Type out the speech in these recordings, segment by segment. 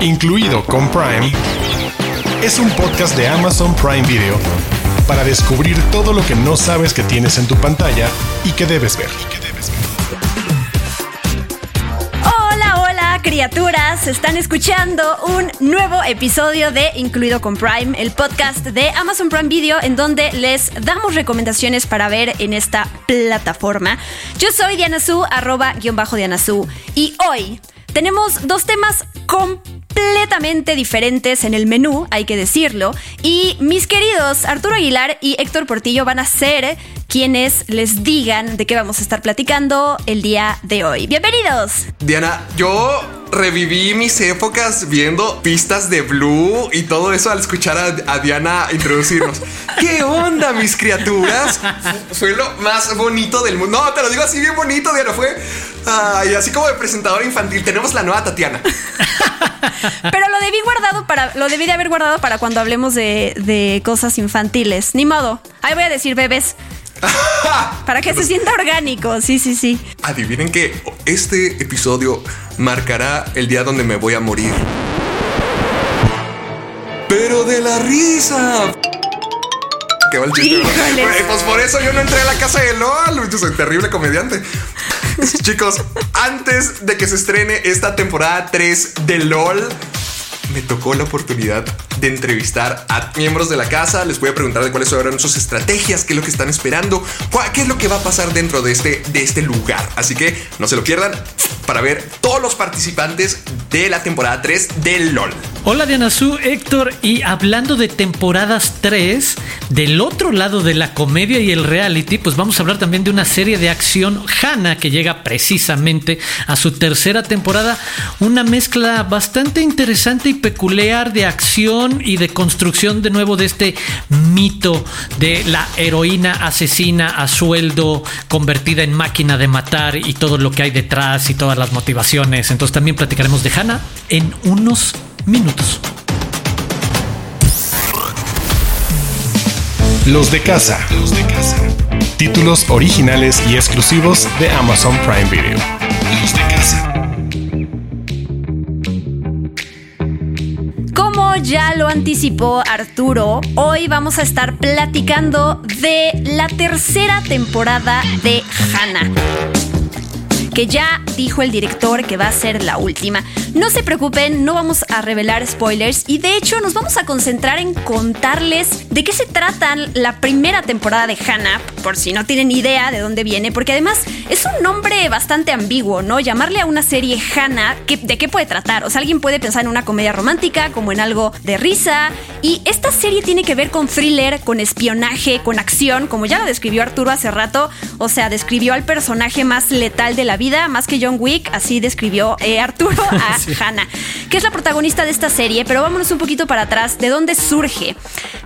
incluido con Prime, es un podcast de Amazon Prime Video para descubrir todo lo que no sabes que tienes en tu pantalla y que debes ver. Hola, hola, criaturas. Están escuchando un nuevo episodio de Incluido con Prime, el podcast de Amazon Prime Video, en donde les damos recomendaciones para ver en esta plataforma. Yo soy Diana Su, arroba guion bajo Diana Su, y hoy tenemos dos temas completamente diferentes en el menú, hay que decirlo. Y mis queridos Arturo Aguilar y Héctor Portillo van a ser quienes les digan de qué vamos a estar platicando el día de hoy. Bienvenidos. Diana, yo reviví mis épocas viendo pistas de Blue y todo eso al escuchar a, a Diana introducirnos. ¿Qué onda, mis criaturas? Fue lo más bonito del mundo. No, te lo digo así bien bonito, Diana. Fue ay, así como de presentadora infantil. Tenemos la nueva Tatiana. Pero lo debí guardado para, lo debí de haber guardado para cuando hablemos de, de cosas infantiles. Ni modo. Ahí voy a decir bebés. Para que se sienta orgánico, sí, sí, sí. Adivinen que este episodio marcará el día donde me voy a morir. Pero de la risa. Qué mal chiste. Híjoles. Güey, Pues por eso yo no entré a la casa de LOL. Yo soy terrible comediante. Chicos, antes de que se estrene esta temporada 3 de LOL, me tocó la oportunidad de entrevistar a miembros de la casa. Les voy a preguntar de cuáles son sus estrategias, qué es lo que están esperando, qué es lo que va a pasar dentro de este, de este lugar. Así que no se lo pierdan para ver todos los participantes de la temporada 3 de LOL. Hola Diana Su, Héctor, y hablando de temporadas 3, del otro lado de la comedia y el reality, pues vamos a hablar también de una serie de acción, Hannah, que llega precisamente a su tercera temporada, una mezcla bastante interesante y peculiar de acción y de construcción de nuevo de este mito de la heroína asesina a sueldo, convertida en máquina de matar y todo lo que hay detrás y todas las motivaciones. Entonces también platicaremos de Hannah en unos minutos. Los de casa. Los de casa. Títulos originales y exclusivos de Amazon Prime Video. Ya lo anticipó Arturo, hoy vamos a estar platicando de la tercera temporada de Hannah. Que ya dijo el director que va a ser la última. No se preocupen, no vamos a revelar spoilers y de hecho nos vamos a concentrar en contarles de qué se trata la primera temporada de Hannah, por si no tienen idea de dónde viene, porque además es un nombre bastante ambiguo, ¿no? Llamarle a una serie Hannah, ¿qué- ¿de qué puede tratar? O sea, alguien puede pensar en una comedia romántica, como en algo de risa, y esta serie tiene que ver con thriller, con espionaje, con acción, como ya lo describió Arturo hace rato, o sea, describió al personaje más letal de la vida, más que John Wick, así describió eh, Arturo a Hannah, que es la protagonista de esta serie, pero vámonos un poquito para atrás, ¿de dónde surge?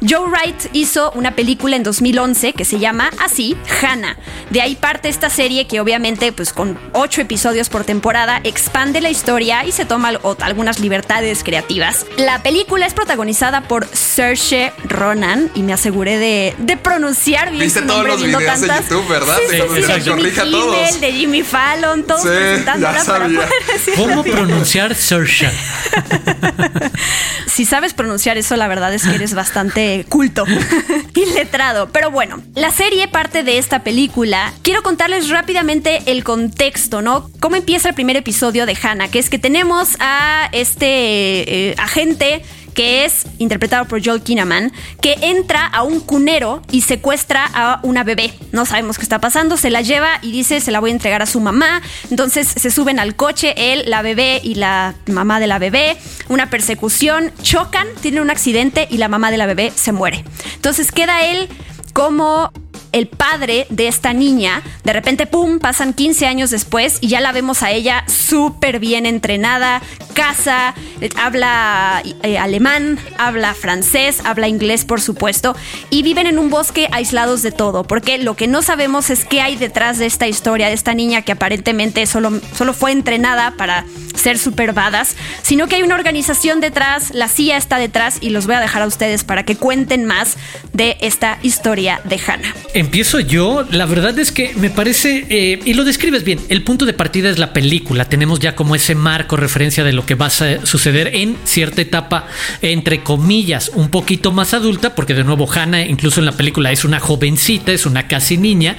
Joe Wright hizo una película en 2011 que se llama así, Hannah. De ahí parte esta serie que obviamente, pues con ocho episodios por temporada, expande la historia y se toma algunas libertades creativas. La película es protagonizada por Saoirse Ronan y me aseguré de, de pronunciar bien Viste su todos nombre los videos de tantas- YouTube, ¿verdad? Sí, Sí, sí, sí, exacto. de Jimmy Corrige a Kimmel, todos. de Jimmy Fallon, todos Sí, presentándola ya para sabía. poder decir ¿Cómo bien. Saoirse? Si sabes pronunciar eso, la verdad es que eres bastante culto y letrado. Pero bueno, la serie parte de esta película. Quiero contarles rápidamente el contexto, ¿no? Cómo empieza el primer episodio de Hannah, que es que tenemos a este eh, agente que es interpretado por Joel Kinnaman, que entra a un cunero y secuestra a una bebé. No sabemos qué está pasando, se la lleva y dice se la voy a entregar a su mamá. Entonces se suben al coche, él, la bebé y la mamá de la bebé. Una persecución, chocan, tienen un accidente y la mamá de la bebé se muere. Entonces queda él como el padre de esta niña, de repente, ¡pum!, pasan 15 años después y ya la vemos a ella súper bien entrenada, casa, habla eh, alemán, habla francés, habla inglés, por supuesto, y viven en un bosque aislados de todo, porque lo que no sabemos es qué hay detrás de esta historia, de esta niña que aparentemente solo, solo fue entrenada para ser super badass, sino que hay una organización detrás, la CIA está detrás y los voy a dejar a ustedes para que cuenten más de esta historia de Hannah. Empiezo yo. La verdad es que me parece, eh, y lo describes bien, el punto de partida es la película. Tenemos ya como ese marco, referencia de lo que va a suceder en cierta etapa, entre comillas, un poquito más adulta, porque de nuevo Hannah, incluso en la película, es una jovencita, es una casi niña,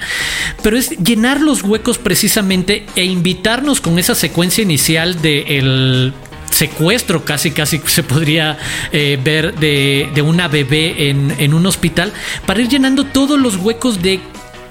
pero es llenar los huecos precisamente e invitarnos con esa secuencia inicial de el secuestro casi casi se podría eh, ver de, de, una bebé en, en un hospital para ir llenando todos los huecos de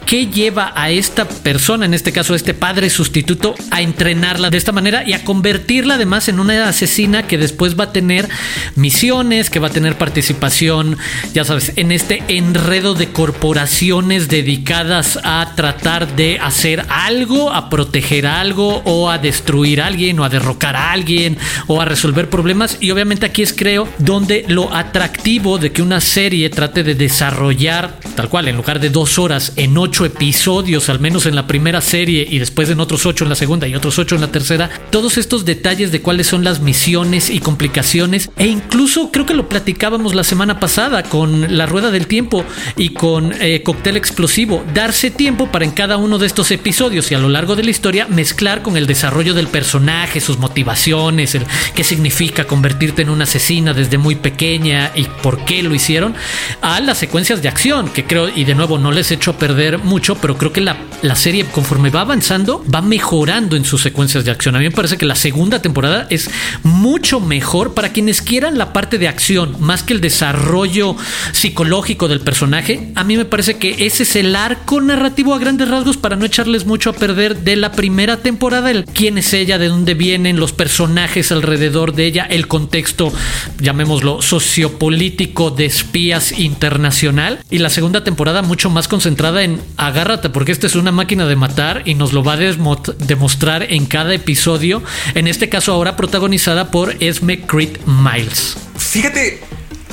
qué lleva a esta persona, en este caso a este padre sustituto, a entrenarla de esta manera y a convertirla además en una asesina que después va a tener misiones, que va a tener participación, ya sabes, en este enredo de corporaciones dedicadas a tratar de hacer algo, a proteger algo o a destruir a alguien o a derrocar a alguien o a resolver problemas. Y obviamente aquí es creo donde lo atractivo de que una serie trate de desarrollar tal cual, en lugar de dos horas, en ocho episodios, al menos en la primera serie, y después en otros ocho en la segunda y otros ocho en la tercera, todos estos detalles de cuáles son las misiones y complicaciones, e incluso creo que lo platicábamos la semana pasada con La Rueda del Tiempo y con eh, Cóctel Explosivo, darse tiempo para en cada uno de estos episodios y a lo largo de la historia mezclar con el desarrollo del personaje, sus motivaciones, el qué significa convertirte en una asesina desde muy pequeña y por qué lo hicieron, a las secuencias de acción, que creo, y de nuevo no les he hecho a perder mucho, pero creo que la, la, serie conforme va avanzando va mejorando en sus secuencias de acción. A mí me parece que la segunda temporada es mucho mejor para quienes quieran la parte de acción, más que el desarrollo psicológico del personaje. A mí me parece que ese es el arco narrativo a grandes rasgos para no echarles mucho a perder de la primera temporada, el quién es ella, de dónde vienen los personajes alrededor de ella, el contexto, llamémoslo, sociopolítico de espías internacional. Y la segunda temporada mucho más concentrada en agárrate porque esta es una máquina de matar y nos lo va a demostrar en cada episodio, en este caso ahora protagonizada por Esme Creed Miles. Fíjate,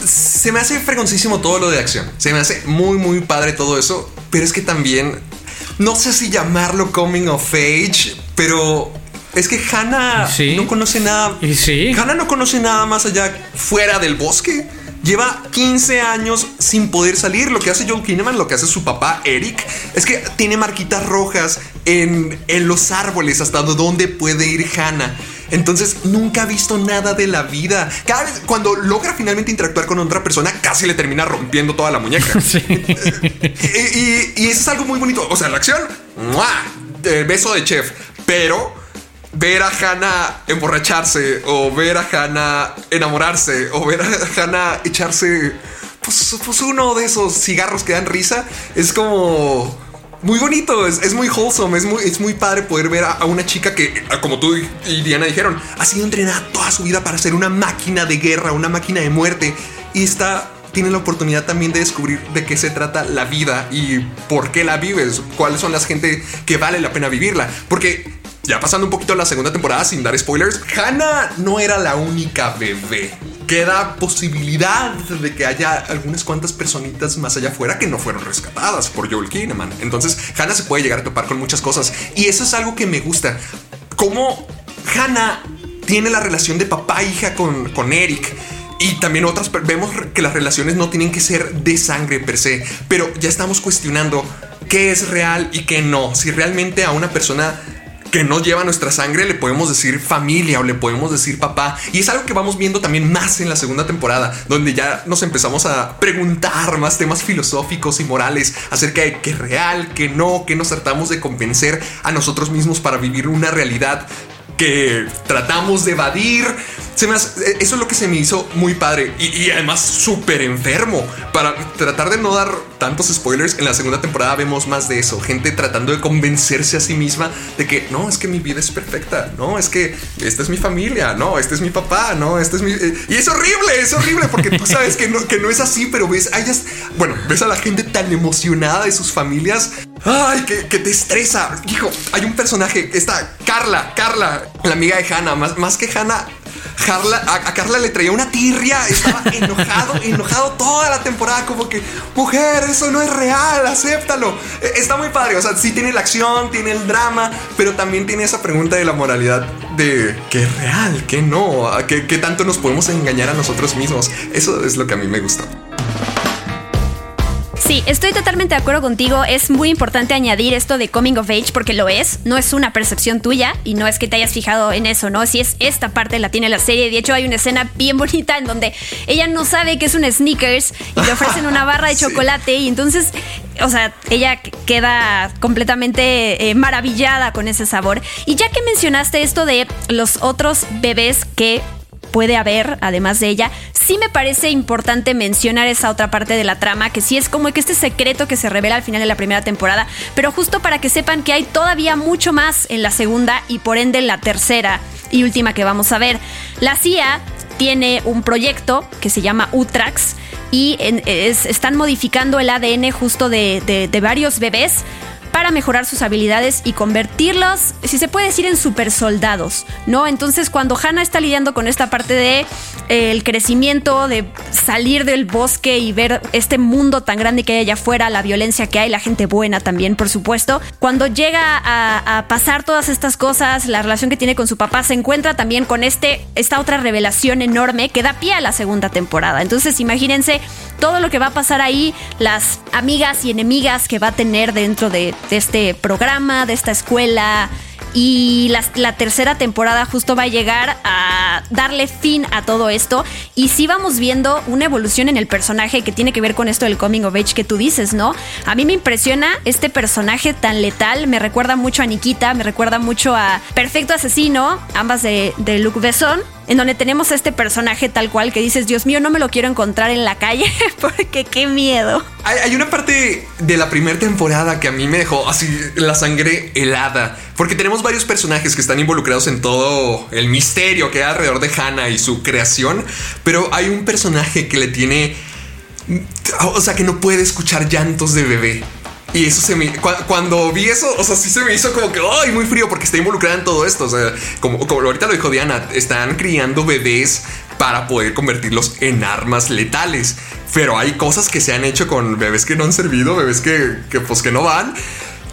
se me hace fregoncísimo todo lo de acción, se me hace muy muy padre todo eso, pero es que también, no sé si llamarlo coming of age, pero es que Hannah no conoce nada. ¿Y sí? Hannah no conoce nada más allá fuera del bosque. Lleva 15 años sin poder salir. Lo que hace John Kinnaman, lo que hace su papá Eric, es que tiene marquitas rojas en, en los árboles hasta donde puede ir Hannah. Entonces nunca ha visto nada de la vida. Cada vez cuando logra finalmente interactuar con otra persona, casi le termina rompiendo toda la muñeca. y, eso es algo muy bonito. O sea, la acción, El beso de chef. Pero ver a Hannah emborracharse o ver a Hannah enamorarse o ver a Hannah echarse pues, pues, uno de esos cigarros que dan risa es como muy bonito, es, muy wholesome, es muy, es muy padre poder ver a, una chica que, como tú y Diana dijeron, ha sido entrenada toda su vida para ser una máquina de guerra, una máquina de muerte y está tiene la oportunidad también de descubrir de qué se trata la vida y por qué la vives, cuáles son las gente que vale la pena vivirla. Porque ya pasando un poquito a la segunda temporada sin dar spoilers, Hannah no era la única bebé. Queda posibilidad de que haya algunas cuantas personitas más allá afuera que no fueron rescatadas por Joel Kinnaman. Entonces, Hannah se puede llegar a topar con muchas cosas. Y eso es algo que me gusta. Cómo Hannah tiene la relación de papá-hija con, con Eric. Y también otras vemos que las relaciones no tienen que ser de sangre per se, pero ya estamos cuestionando qué es real y qué no. Si realmente a una persona que no lleva nuestra sangre, le podemos decir familia o le podemos decir papá. Y es algo que vamos viendo también más en la segunda temporada, donde ya nos empezamos a preguntar más temas filosóficos y morales acerca de qué real, qué no, qué nos tratamos de convencer a nosotros mismos para vivir una realidad que tratamos de evadir. Se me eso es lo que se me hizo muy padre y, además súper enfermo. Para tratar de no dar tantos spoilers, en la segunda temporada vemos más de eso. Gente tratando de convencerse a sí misma de que no, es que mi vida es perfecta. No, es que esta es mi familia. No, este es mi papá. No, este es mi. Y es horrible, es horrible porque tú sabes que no, que no es así, pero ves, bueno, ves a la gente tan emocionada de sus familias Ay, que, te estresa. Hijo, hay un personaje, está Carla, Carla, la amiga de Hannah, más, más que Hannah. A, Carla le traía una tirria, estaba enojado, enojado toda la temporada, como que, mujer, eso no es real, acéptalo. E, está muy padre, o sea, sí tiene la acción, tiene el drama, pero también tiene esa pregunta de la moralidad de qué es real, qué no, qué, qué tanto nos podemos engañar a nosotros mismos. Eso es lo que a mí me gusta. Sí, estoy totalmente de acuerdo contigo. Es muy importante añadir esto de coming of age porque lo es. No es una percepción tuya y no es que te hayas fijado en eso, ¿no? Si es esta parte la tiene la serie. De hecho, hay una escena bien bonita en donde ella no sabe que es un sneakers y le ofrecen una barra de chocolate y entonces, o sea, ella queda completamente eh, maravillada con ese sabor. Y ya que mencionaste esto de los otros bebés que puede haber, además de ella, sí me parece importante mencionar esa otra parte de la trama, que sí es como que este secreto que se revela al final de la primera temporada, pero justo para que sepan que hay todavía mucho más en la segunda y por ende en la tercera y última que vamos a ver. La CIA tiene un proyecto que se llama Utrax y están modificando el ADN justo de, de varios bebés para mejorar sus habilidades y convertirlos, si se puede decir, en super soldados, ¿no? Entonces, cuando Hannah está lidiando con esta parte de eh, el crecimiento, de salir del bosque y ver este mundo tan grande que hay allá afuera, la violencia que hay, la gente buena también, por supuesto, cuando llega a, pasar todas estas cosas, la relación que tiene con su papá, se encuentra también con este, esta otra revelación enorme que da pie a la segunda temporada. Entonces, imagínense todo lo que va a pasar ahí, las amigas y enemigas que va a tener dentro de, de este programa, de esta escuela, y la, tercera temporada justo va a llegar a darle fin a todo esto. Y sí vamos viendo una evolución en el personaje que tiene que ver con esto del coming of age que tú dices, ¿no? A mí me impresiona este personaje tan letal. Me recuerda mucho a Nikita, me recuerda mucho a Perfecto Asesino, ambas de, de Luc Besson en donde tenemos a este personaje tal cual que dices, Dios mío, no me lo quiero encontrar en la calle porque qué miedo. Hay, una parte de la primera temporada que a mí me dejó así la sangre helada, porque tenemos varios personajes que están involucrados en todo el misterio que hay alrededor de Hannah y su creación, pero hay un personaje que le tiene... O sea, que no puede escuchar llantos de bebé. Y eso se me. Cuando vi eso, o sea, sí se me hizo como que, ¡ay! Muy frío porque está involucrada en todo esto. O sea, como, como ahorita lo dijo Diana, están criando bebés para poder convertirlos en armas letales. Pero hay cosas que se han hecho con bebés que no han servido, bebés que, que pues que no van.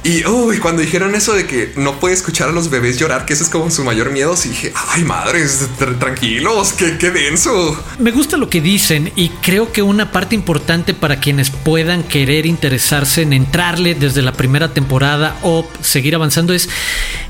Y uy, cuando dijeron eso de que no puede escuchar a los bebés llorar, que ese es como su mayor miedo, sí dije, ay madres, tranquilos, qué, qué denso. Me gusta lo que dicen y creo que una parte importante para quienes puedan querer interesarse en entrarle desde la primera temporada o seguir avanzando es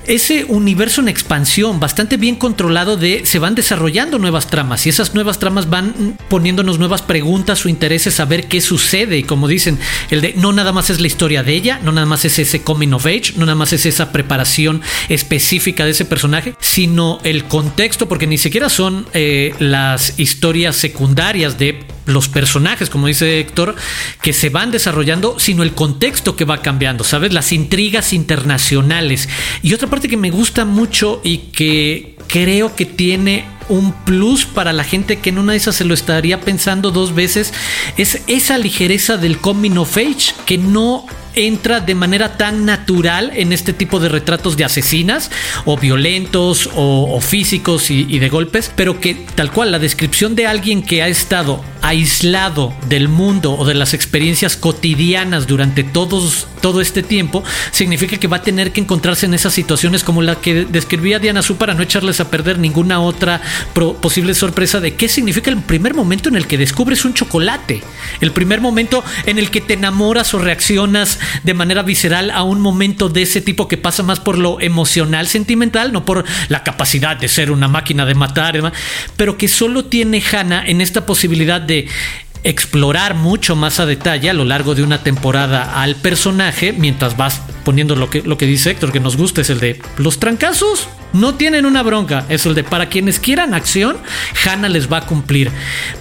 ese universo en expansión, bastante bien controlado de se van desarrollando nuevas tramas y esas nuevas tramas van poniéndonos nuevas preguntas o intereses, saber qué sucede y como dicen, el de no nada más es la historia de ella, no nada más es ese coming of age, no nada más es esa preparación específica de ese personaje, sino el contexto, porque ni siquiera son eh, las historias secundarias de los personajes, como dice Héctor, que se van desarrollando, sino el contexto que va cambiando, ¿sabes? Las intrigas internacionales. Y otra parte que me gusta mucho y que creo que tiene un plus para la gente que en una de esas se lo estaría pensando dos veces es esa ligereza del coming of age que no entra de manera tan natural en este tipo de retratos de asesinas o violentos o, físicos y, de golpes, pero que tal cual la descripción de alguien que ha estado aislado del mundo o de las experiencias cotidianas durante todos, todo este tiempo significa que va a tener que encontrarse en esas situaciones como la que describía Diana Su para no echarles a perder ninguna otra posible sorpresa de qué significa el primer momento en el que descubres un chocolate, el primer momento en el que te enamoras o reaccionas de manera visceral a un momento de ese tipo que pasa más por lo emocional, sentimental, no por la capacidad de ser una máquina de matar, pero que solo tiene Hannah en esta posibilidad de explorar mucho más a detalle a lo largo de una temporada al personaje mientras vas poniendo lo que, lo que dice Héctor que nos gusta es el de los trancazos no tienen una bronca. Es el de para quienes quieran acción, Hannah les va a cumplir.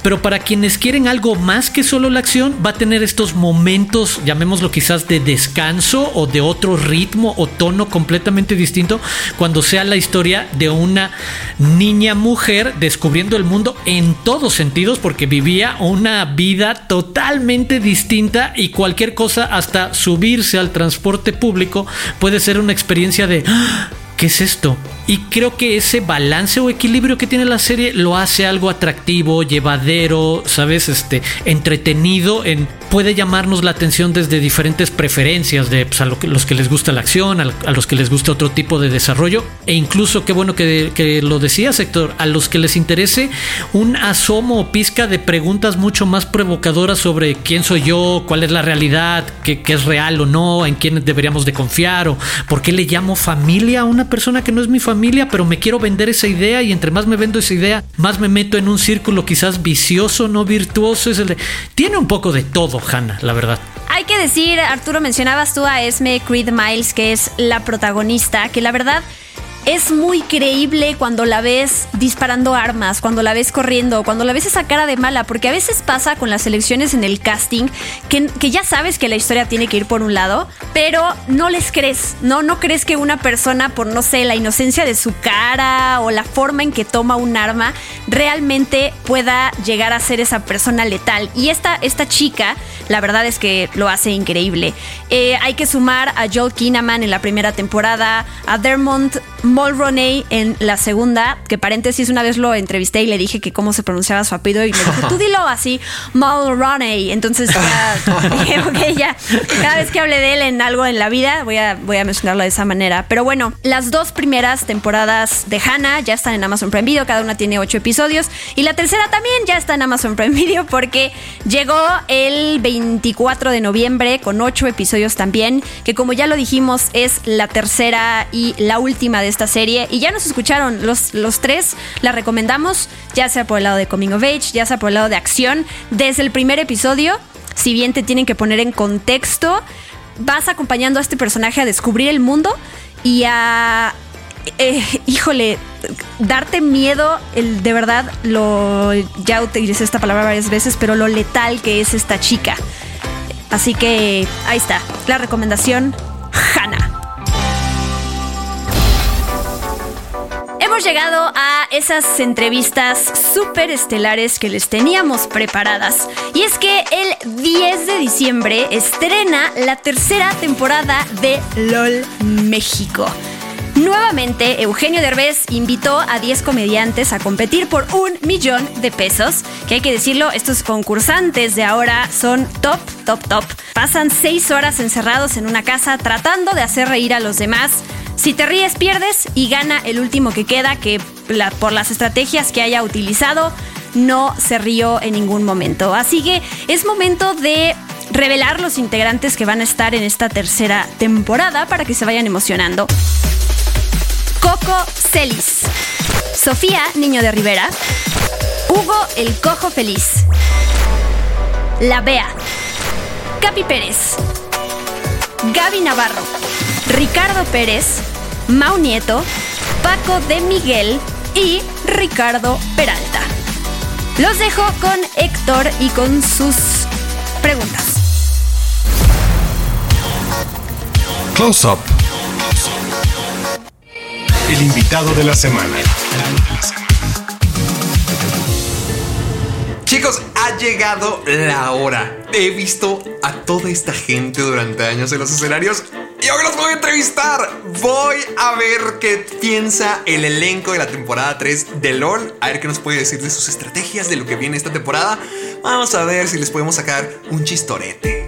Pero para quienes quieren algo más que solo la acción, va a tener estos momentos, llamémoslo quizás de descanso o de otro ritmo o tono completamente distinto, cuando sea la historia de una niña mujer descubriendo el mundo en todos sentidos, porque vivía una vida totalmente distinta y cualquier cosa, hasta subirse al transporte público, puede ser una experiencia de... ¡Ah! ¿Qué es esto? Y creo que ese balance o equilibrio que tiene la serie lo hace algo atractivo, llevadero, ¿sabes? Este, entretenido, en, puede llamarnos la atención desde diferentes preferencias de pues, a los que les gusta la acción, a, los que les gusta otro tipo de desarrollo e incluso, qué bueno que, lo decías Héctor, a los que les interese un asomo o pizca de preguntas mucho más provocadoras sobre quién soy yo, cuál es la realidad, qué, qué es real o no, en quién deberíamos de confiar o por qué le llamo familia a una persona que no es mi familia, pero me quiero vender esa idea y entre más me vendo esa idea, más me meto en un círculo quizás vicioso, no virtuoso. Es el Tiene un poco de todo, Hannah, la verdad. Hay que decir, Arturo, mencionabas tú a Esme Creed Miles, que es la protagonista, que la verdad es muy creíble cuando la ves disparando armas, cuando la ves corriendo, cuando la ves esa cara de mala, porque a veces pasa con las elecciones en el casting que, que, ya sabes que la historia tiene que ir por un lado, pero no les crees, ¿no? No crees que una persona, por no sé, la inocencia de su cara o la forma en que toma un arma, realmente pueda llegar a ser esa persona letal. Y esta, esta chica, la verdad es que lo hace increíble. Eh, hay que sumar a Joel Kinnaman en la primera temporada, a Dermont Mulroney en la segunda, que paréntesis, una vez lo entrevisté y le dije que cómo se pronunciaba su apellido y me dijo, tú dilo así, Mulroney. Entonces ya dije, ok, ya, cada vez que hable de él en algo en la vida, voy a, voy a mencionarlo de esa manera. Pero bueno, las dos primeras temporadas de Hannah ya están en Amazon Prime Video, cada una tiene ocho episodios. Y la tercera también ya está en Amazon Prime Video porque llegó el 24 de noviembre con ocho episodios también, que como ya lo dijimos es la tercera y la última de esta serie. Y ya nos escucharon los, los tres, la recomendamos, ya sea por el lado de Coming of Age, ya sea por el lado de acción. Desde el primer episodio, si bien te tienen que poner en contexto, vas acompañando a este personaje a descubrir el mundo y a eh, híjole, darte miedo, el, de verdad, lo, ya utilicé esta palabra varias veces, pero lo letal que es esta chica. Así que ahí está, la recomendación, Hannah. Hemos llegado a esas entrevistas súper estelares que les teníamos preparadas. Y es que el 10 de diciembre estrena la tercera temporada de LOL México. Nuevamente, Eugenio Derbez invitó a 10 comediantes a competir por un millón de pesos. Que hay que decirlo, estos concursantes de ahora son top, top, top. Pasan 6 horas encerrados en una casa tratando de hacer reír a los demás si te ríes, pierdes y gana el último que queda, que por las estrategias que haya utilizado, no se rió en ningún momento. Así que es momento de revelar los integrantes que van a estar en esta tercera temporada para que se vayan emocionando. Coco Celis. Sofía, niño de Rivera. Hugo, el cojo feliz. La Bea. Capi Pérez. Gaby Navarro. Ricardo Pérez, Mau Nieto, Paco de Miguel y Ricardo Peralta. Los dejo con Héctor y con sus preguntas. Close Up. El invitado de la semana. Chicos, ha llegado la hora. He visto a toda esta gente durante años en los escenarios y hoy los voy a entrevistar. Voy a ver qué piensa el elenco de la temporada 3 de LOL. A ver qué nos puede decir de sus estrategias, de lo que viene esta temporada. Vamos a ver si les podemos sacar un chistorete.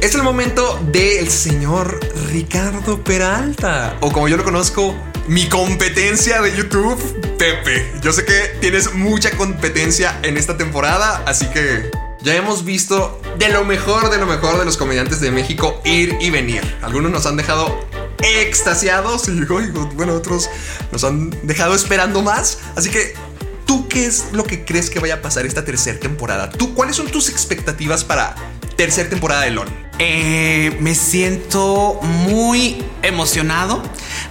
Es el momento del señor Ricardo Peralta. O como yo lo conozco, mi competencia de YouTube, Pepe. Yo sé que tienes mucha competencia en esta temporada, así que ya hemos visto de lo mejor, de lo mejor de los comediantes de México ir y venir. Algunos nos han dejado extasiados y bueno, otros nos han dejado esperando más. Así que, ¿tú qué es lo que crees que vaya a pasar esta tercera temporada? ¿Tú cuáles son tus expectativas para tercera temporada de LOL? Eh, me siento muy emocionado,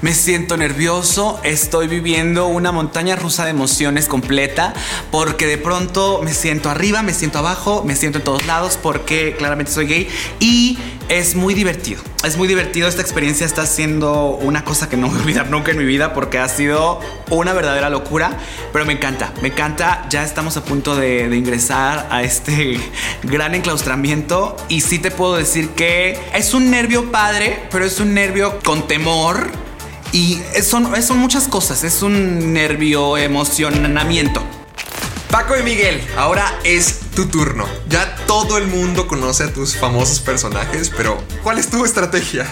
me siento nervioso, estoy viviendo una montaña rusa de emociones completa porque de pronto me siento arriba, me siento abajo, me siento en todos lados porque claramente soy gay y Es muy divertido. Es muy divertido. Esta experiencia está siendo una cosa que no voy a olvidar nunca en mi vida porque ha sido una verdadera locura. Pero me encanta, me encanta. Ya estamos a punto de, de ingresar a este gran enclaustramiento. Y sí te puedo decir que es un nervio padre, pero es un nervio con temor. Y son, son muchas cosas. Es un nervio emocionamiento. Paco y Miguel, ahora es tu turno. Ya todo el mundo conoce a tus famosos personajes, pero ¿cuál es tu estrategia?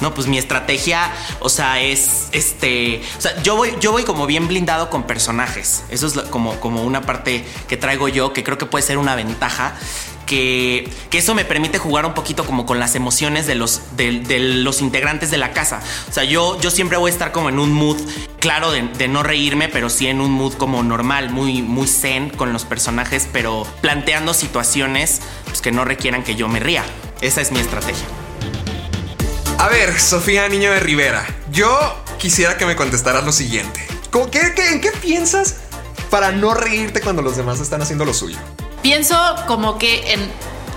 No, pues mi estrategia, o sea, es este. O sea, yo voy, yo voy como bien blindado con personajes. Eso es como, como una parte que traigo yo, que creo que puede ser una ventaja que, eso me permite jugar un poquito como con las emociones de los, de, los integrantes de la casa. O sea, yo, yo siempre voy a estar como en un mood, claro, de, no reírme, pero sí en un mood como normal, muy, muy zen con los personajes, pero planteando situaciones pues, que no requieran que yo me ría. Esa es mi estrategia. A ver, Sofía Niño de Rivera, yo quisiera que me contestaras lo siguiente. ¿Qué, qué, ¿En qué piensas para no reírte cuando los demás están haciendo lo suyo? Pienso como que en,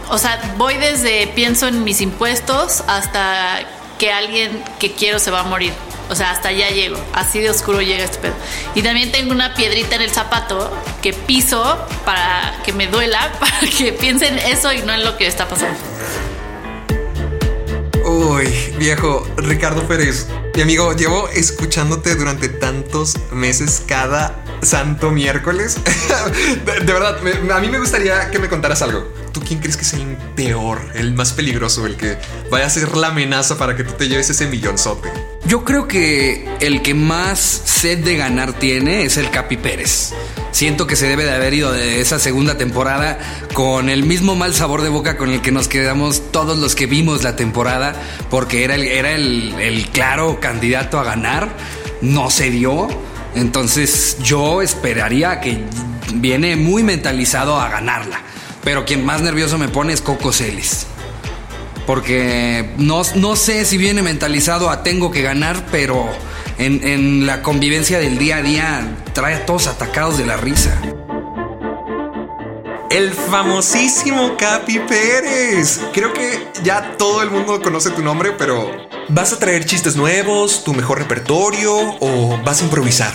o sea, voy desde pienso en mis impuestos hasta que alguien que quiero se va a morir. O sea, hasta allá llego. Así de oscuro llega este pedo. Y también tengo una piedrita en el zapato que piso para que me duela, para que piensen eso y no en lo que está pasando. Uy, viejo, Ricardo Pérez, mi amigo, llevo escuchándote durante tantos meses cada santo miércoles. de, verdad, a mí me gustaría que me contaras algo. ¿Tú quién crees que es el peor, el más peligroso, el que vaya a ser la amenaza para que tú te lleves ese millonzote? Yo creo que el que más sed de ganar tiene es el Capi Pérez. Siento que se debe de haber ido de esa segunda temporada con el mismo mal sabor de boca con el que nos quedamos todos los que vimos la temporada, porque era el, era el, el claro candidato a ganar. No se dio entonces yo esperaría que viene muy mentalizado a ganarla. Pero quien más nervioso me pone es Coco Celis. Porque no, sé si viene mentalizado a tengo que ganar, pero en, en la convivencia del día a día trae a todos atacados de la risa. El famosísimo Capi Pérez. Creo que ya todo el mundo conoce tu nombre, pero ¿Vas a traer chistes nuevos, tu mejor repertorio o vas a improvisar?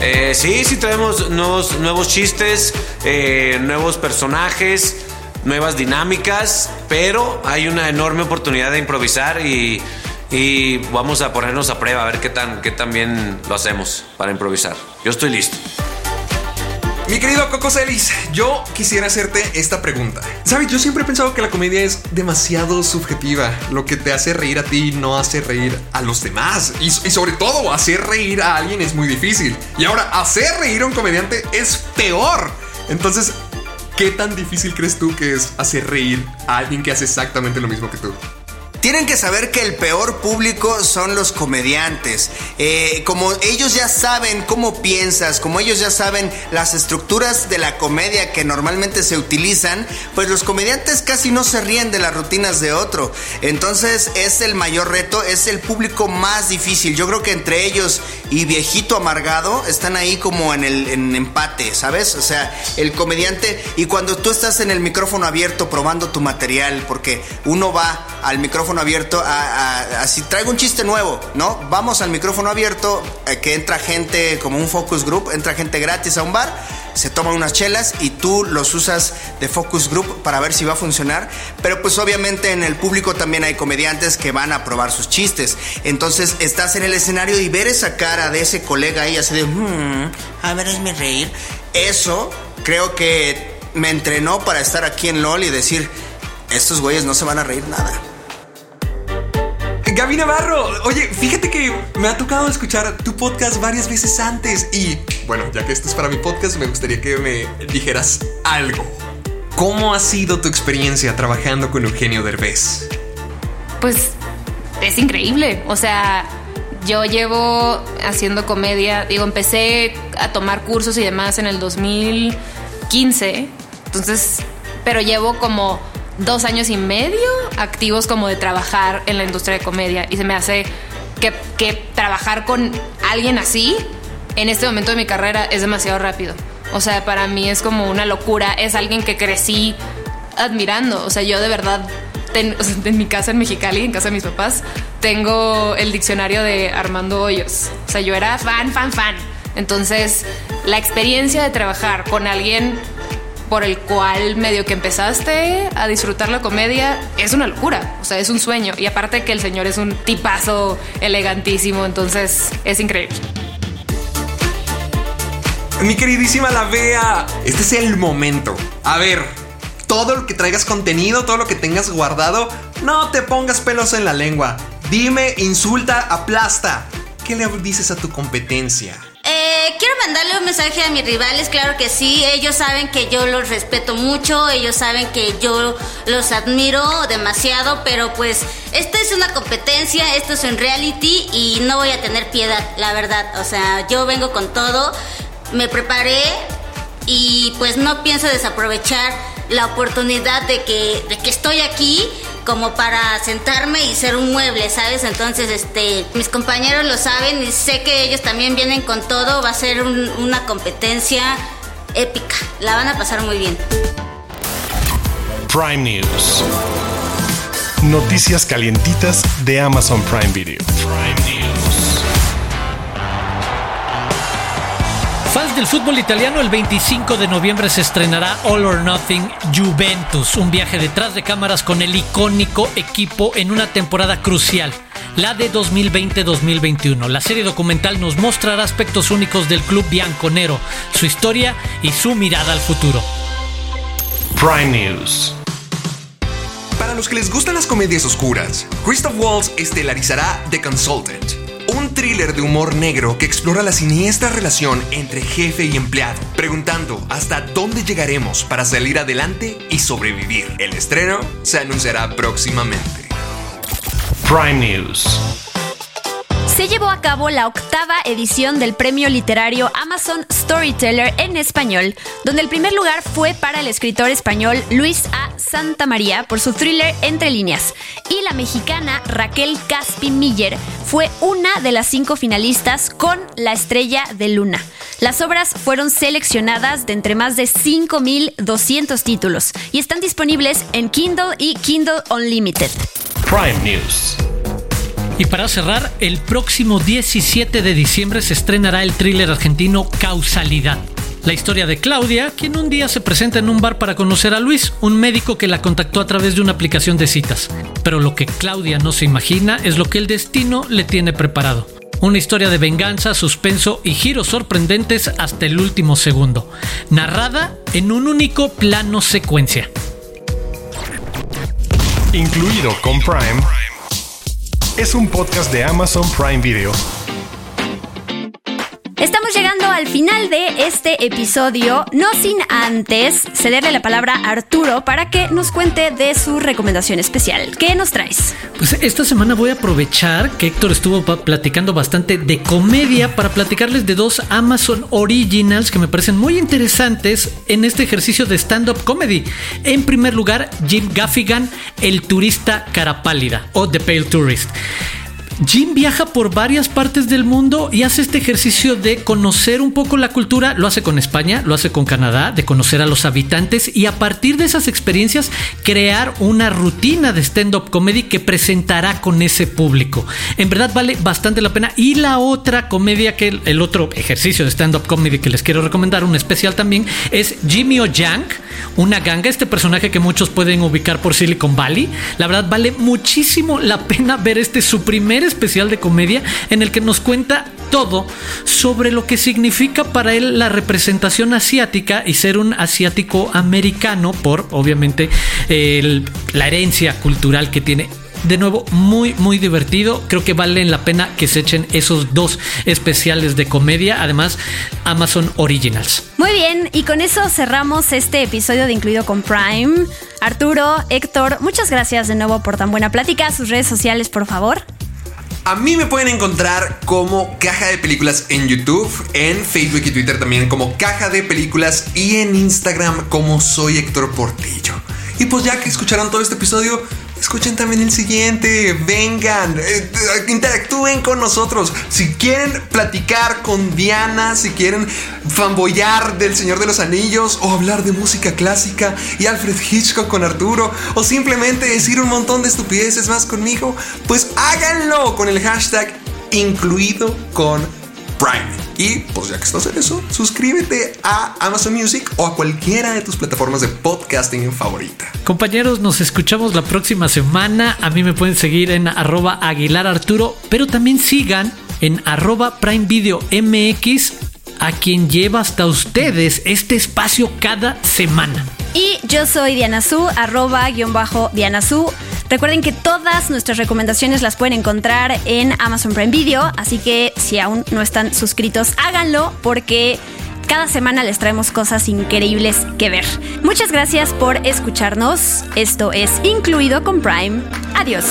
Eh, sí, sí traemos nuevos, nuevos chistes, eh, nuevos personajes, nuevas dinámicas, pero hay una enorme oportunidad de improvisar y, y vamos a ponernos a prueba a ver qué tan, qué tan bien lo hacemos para improvisar. Yo estoy listo. Mi querido Coco Celis, yo quisiera hacerte esta pregunta. Sabes, yo siempre he pensado que la comedia es demasiado subjetiva. Lo que te hace reír a ti no hace reír a los demás. Y, sobre todo, hacer reír a alguien es muy difícil. Y ahora, hacer reír a un comediante es peor. Entonces, ¿qué tan difícil crees tú que es hacer reír a alguien que hace exactamente lo mismo que tú? Tienen que saber que el peor público son los comediantes. Eh, como ellos ya saben cómo piensas, como ellos ya saben las estructuras de la comedia que normalmente se utilizan, pues los comediantes casi no se ríen de las rutinas de otro. Entonces es el mayor reto, es el público más difícil. Yo creo que entre ellos y Viejito Amargado están ahí como en el empate, ¿sabes? O sea, el comediante y cuando tú estás en el micrófono abierto probando tu material, porque uno va al micrófono abierto a, si traigo un chiste nuevo, ¿no? Vamos al micrófono abierto, eh, que entra gente como un focus group, entra gente gratis a un bar, se toman unas chelas y tú los usas de focus group para ver si va a funcionar. Pero pues obviamente en el público también hay comediantes que van a probar sus chistes. Entonces estás en el escenario y ver esa cara de ese colega ahí así de, hmm, a ver, mi reír. Eso creo que me entrenó para estar aquí en LOL y decir, estos güeyes no se van a reír nada. Gaby Navarro, oye, fíjate que me ha tocado escuchar tu podcast varias veces antes y bueno, ya que esto es para mi podcast, me gustaría que me dijeras algo. ¿Cómo ha sido tu experiencia trabajando con Eugenio Derbez? Pues es increíble, o sea, yo llevo haciendo comedia, digo, empecé a tomar cursos y demás en el 2015, entonces, pero llevo como dos años y medio activos como de trabajar en la industria de comedia y se me hace que, que trabajar con alguien así en este momento de mi carrera es demasiado rápido. O sea, para mí es como una locura, es alguien que crecí admirando. O sea, yo de verdad en mi casa en Mexicali, en casa de mis papás, tengo el diccionario de Armando Hoyos. O sea, yo era fan, fan, fan. Entonces, la experiencia de trabajar con alguien por el cual medio que empezaste a disfrutar la comedia es una locura, o sea, es un sueño. Y aparte que el señor es un tipazo elegantísimo, entonces es increíble. Mi queridísima La Bea, este es el momento. A ver, todo lo que traigas contenido, todo lo que tengas guardado, no te pongas pelos en la lengua. Dime, insulta, aplasta. ¿Qué le dices a tu competencia? Quiero mandarle un mensaje a mis rivales, claro que sí. Ellos saben que yo los respeto mucho, ellos saben que yo los admiro demasiado, pero pues esto es una competencia, esto es un reality y no voy a tener piedad, la verdad. O sea, yo vengo con todo, me preparé y pues no pienso desaprovechar la oportunidad de que, de que estoy aquí como para sentarme y ser un mueble, ¿sabes? Entonces, este, mis compañeros lo saben y sé que ellos también vienen con todo, va a ser un- una competencia épica, la van a pasar muy bien. Prime News. Noticias calientitas de Amazon Prime Video. Del fútbol italiano, el 25 de noviembre se estrenará All or Nothing Juventus, un viaje detrás de cámaras con el icónico equipo en una temporada crucial, la de 2020-2021. La serie documental nos mostrará aspectos únicos del club bianconero, su historia y su mirada al futuro. Prime News. Para los que les gustan las comedias oscuras, Christoph Waltz estelarizará The Consultant, un thriller de humor negro que explora la siniestra relación entre jefe y empleado, preguntando hasta dónde llegaremos para salir adelante y sobrevivir. El estreno se anunciará próximamente. Prime News. Se llevó a cabo la octava edición del premio literario Amazon Storyteller en español, donde el primer lugar fue para el escritor español Luis A. Santamaría por su thriller Entre líneas, y la mexicana Raquel Caspi Miller fue una de las cinco finalistas con La estrella de luna. Las obras fueron seleccionadas de entre más de 5.200 títulos y están disponibles en Kindle y Kindle Unlimited. Prime News. Y para cerrar, el próximo 17 de diciembre se estrenará el thriller argentino Causalidad. La historia de Claudia, quien un día se presenta en un bar para conocer a Luis, un médico que la contactó a través de una aplicación de citas. Pero lo que Claudia no se imagina es lo que el destino le tiene preparado. Una historia de venganza, suspenso y giros sorprendentes hasta el último segundo, narrada en un único plano secuencia. Incluido con Prime. Es un podcast de Amazon Prime Video. Estamos llegando al final de este episodio, no sin antes cederle la palabra a Arturo para que nos cuente de su recomendación especial. ¿Qué nos traes? Pues esta semana voy a aprovechar que Héctor estuvo platicando bastante de comedia para platicarles de dos Amazon Originals que me parecen muy interesantes en este ejercicio de stand-up comedy. En primer lugar, Jim Gaffigan, el turista cara pálida o The Pale Tourist. Jim viaja por varias partes del mundo y hace este ejercicio de conocer un poco la cultura. Lo hace con España, lo hace con Canadá, de conocer a los habitantes y a partir de esas experiencias crear una rutina de stand-up comedy que presentará con ese público. En verdad vale bastante la pena. Y la otra comedia que el, otro ejercicio de stand-up comedy que les quiero recomendar, un especial también, es Jimmy O Yang, una ganga, este personaje que muchos pueden ubicar por Silicon Valley. La verdad vale muchísimo la pena ver este su especial de comedia en el que nos cuenta todo sobre lo que significa para él la representación asiática y ser un asiático americano por obviamente la herencia cultural que tiene. De nuevo, muy, muy divertido. Creo que valen la pena que se echen esos dos especiales de comedia. Además, Amazon Originals. Muy bien, y con eso cerramos este episodio de Incluido con Prime. Arturo, Héctor, muchas gracias de nuevo por tan buena plática. Sus redes sociales, por favor. A mí me pueden encontrar como Caja de Películas en YouTube, en Facebook y Twitter también como Caja de Películas y en Instagram como soy Héctor Portillo. Y pues ya que escucharon todo este episodio, escuchen también el siguiente. Vengan, eh, interactúen con nosotros. Si quieren platicar con Diana, si quieren fanboyar del Señor de los Anillos o hablar de música clásica y Alfred Hitchcock con Arturo o simplemente decir un montón de estupideces más conmigo, pues háganlo con el hashtag incluido con Prime. Y pues ya que estás en eso, suscríbete a Amazon Music o a cualquiera de tus plataformas de podcasting favorita. Compañeros, nos escuchamos la próxima semana. A mí me pueden seguir en arroba Aguilar Arturo, pero también sigan en arroba Prime Video MX a quien lleva hasta ustedes este espacio cada semana. Y yo soy Diana Su, arroba guion bajo Diana Su. Recuerden que todas nuestras recomendaciones las pueden encontrar en Amazon Prime Video, así que si aún no están suscritos, háganlo porque cada semana les traemos cosas increíbles que ver. Muchas gracias por escucharnos. Esto es Incluido con Prime. Adiós.